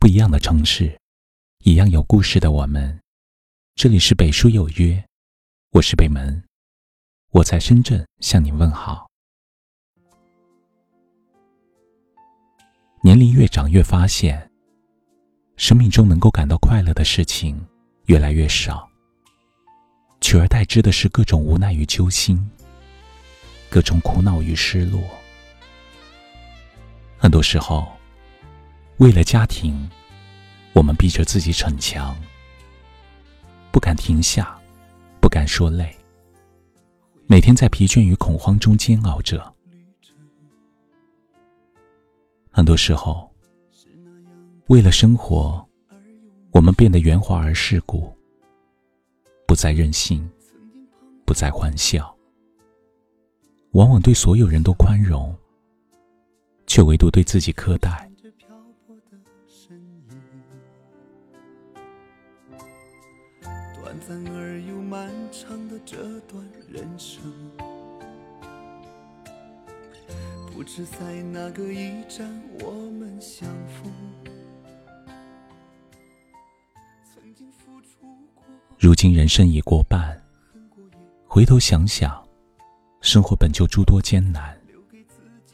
不一样的城市，一样有故事的我们。这里是北书有约，我是北门，我在深圳向你问好。年龄越长，越发现，生命中能够感到快乐的事情越来越少，取而代之的是各种无奈与揪心，各种苦恼与失落。很多时候。为了家庭，我们逼着自己逞强，不敢停下，不敢说累，每天在疲倦与恐慌中煎熬着。很多时候，为了生活，我们变得圆滑而世故，不再任性，不再欢笑，往往对所有人都宽容，却唯独对自己苛待。而又漫长的这段人生，不知在哪个驿站我们相逢。如今人生已过半，回头想想，生活本就诸多艰难，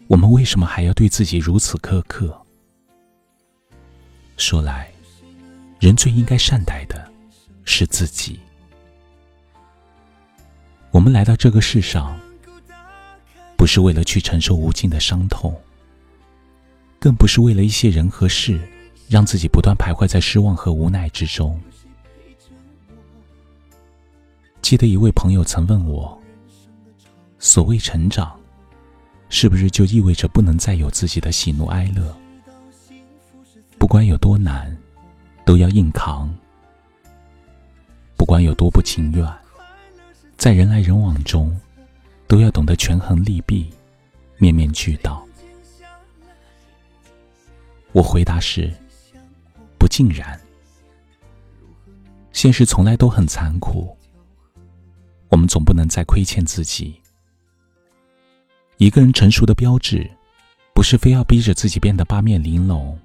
我们为什么还要对自己如此苛刻？说来，人最应该善待的。是自己。我们来到这个世上，不是为了去承受无尽的伤痛，更不是为了一些人和事，让自己不断徘徊在失望和无奈之中。记得一位朋友曾问我：“所谓成长，是不是就意味着不能再有自己的喜怒哀乐？不管有多难，都要硬扛。”不管有多不情愿，在人来人往中，都要懂得权衡利弊，面面俱到。我回答是：不尽然。现实从来都很残酷，我们总不能再亏欠自己。一个人成熟的标志，不是非要逼着自己变得八面玲珑、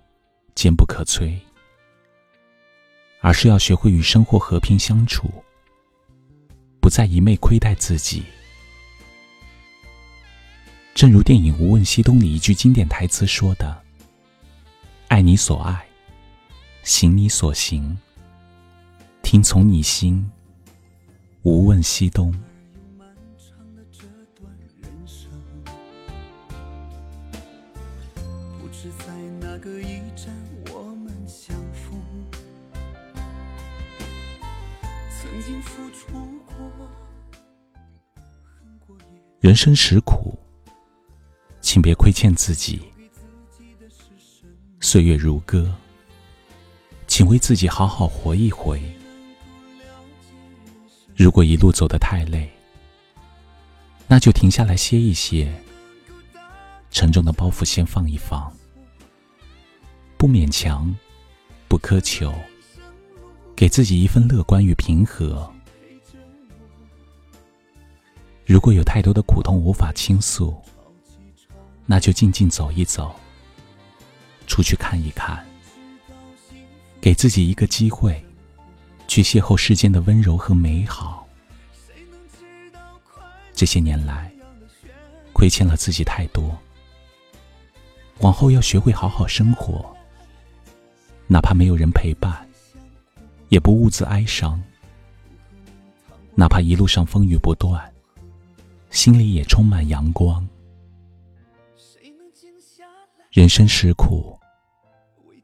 坚不可摧。而是要学会与生活和平相处，不再一昧亏待自己。正如电影《无问西东》里一句经典台词说的：“爱你所爱，行你所行，听从你心，无问西东。”不知在哪个驿站，我们相逢。人生实苦，请别亏欠自己。岁月如歌，请为自己好好活一回。如果一路走得太累，那就停下来歇一歇，沉重的包袱先放一放，不勉强，不苛求。给自己一份乐观与平和。如果有太多的苦痛无法倾诉，那就静静走一走，出去看一看，给自己一个机会，去邂逅世间的温柔和美好。这些年来，亏欠了自己太多，往后要学会好好生活，哪怕没有人陪伴。也不兀自哀伤，哪怕一路上风雨不断，心里也充满阳光。人生实苦，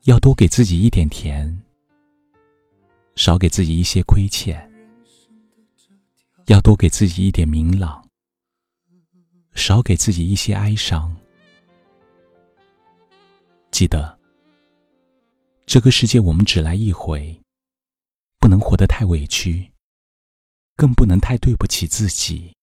要多给自己一点甜，少给自己一些亏欠；要多给自己一点明朗，少给自己一些哀伤。记得，这个世界我们只来一回。不能活得太委屈，更不能太对不起自己。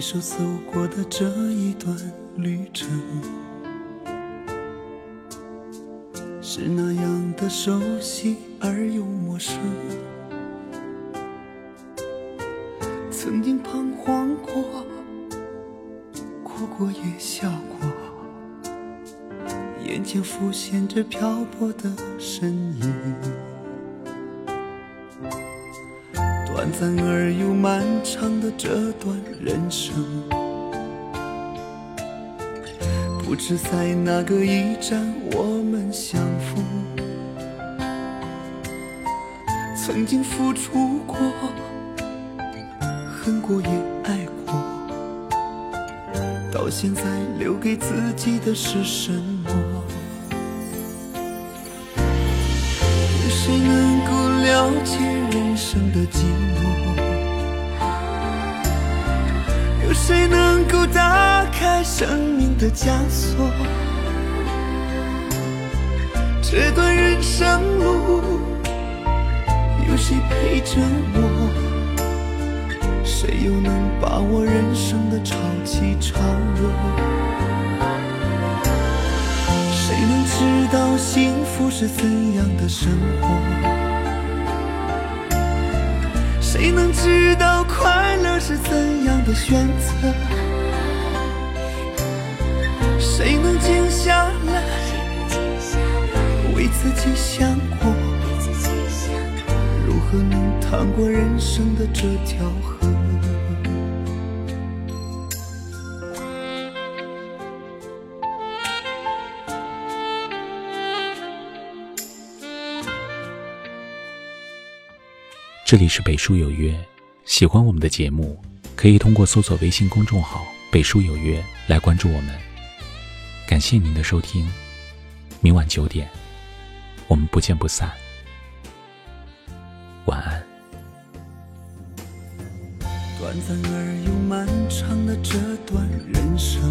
手走过的这一段旅程，是那样的熟悉而又陌生。曾经彷徨过，哭过也笑过，眼前浮现着漂泊的身影。短暂而又漫长的这段人生，不知在哪个驿站我们相逢。曾经付出过，恨过也爱过，到现在留给自己的是什么？有谁能了解人生的寂寞？有谁能够打开生命的枷锁？这段人生路，有谁陪着我？谁又能把握人生的潮起潮落？谁能知道幸福是怎样的生活？谁能知道快乐是怎样的选择？谁能静下来为自己想过？如何能趟过人生的这条河？这里是北书有约，喜欢我们的节目，可以通过搜索微信公众号“北书有约”来关注我们。感谢您的收听，明晚九点，我们不见不散。晚安。短暂而又漫长的这段人生，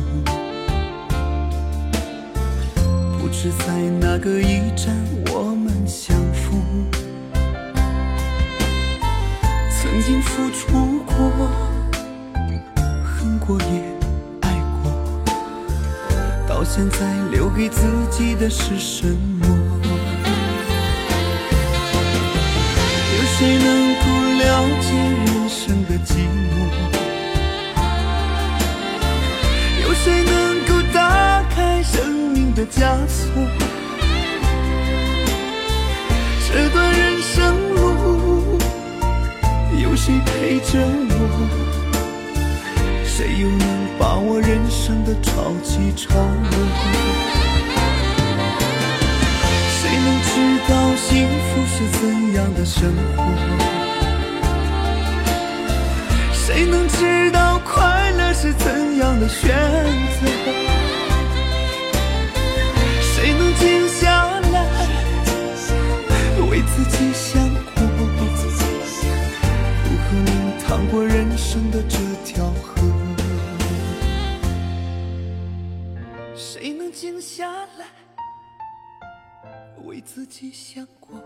不知在哪个驿站付出过，恨过也爱过，到现在留给自己的是什么？有谁能够了解人生的寂寞？有谁能够打开生命的枷锁？这段人生。谁陪着我？谁又能把握人生的潮起潮落？谁能知道幸福是怎样的生活？谁能知道快乐是怎样的选择？谁能静下来为自己想？下来为自己想过？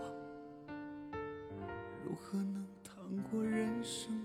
如何能趟过人生？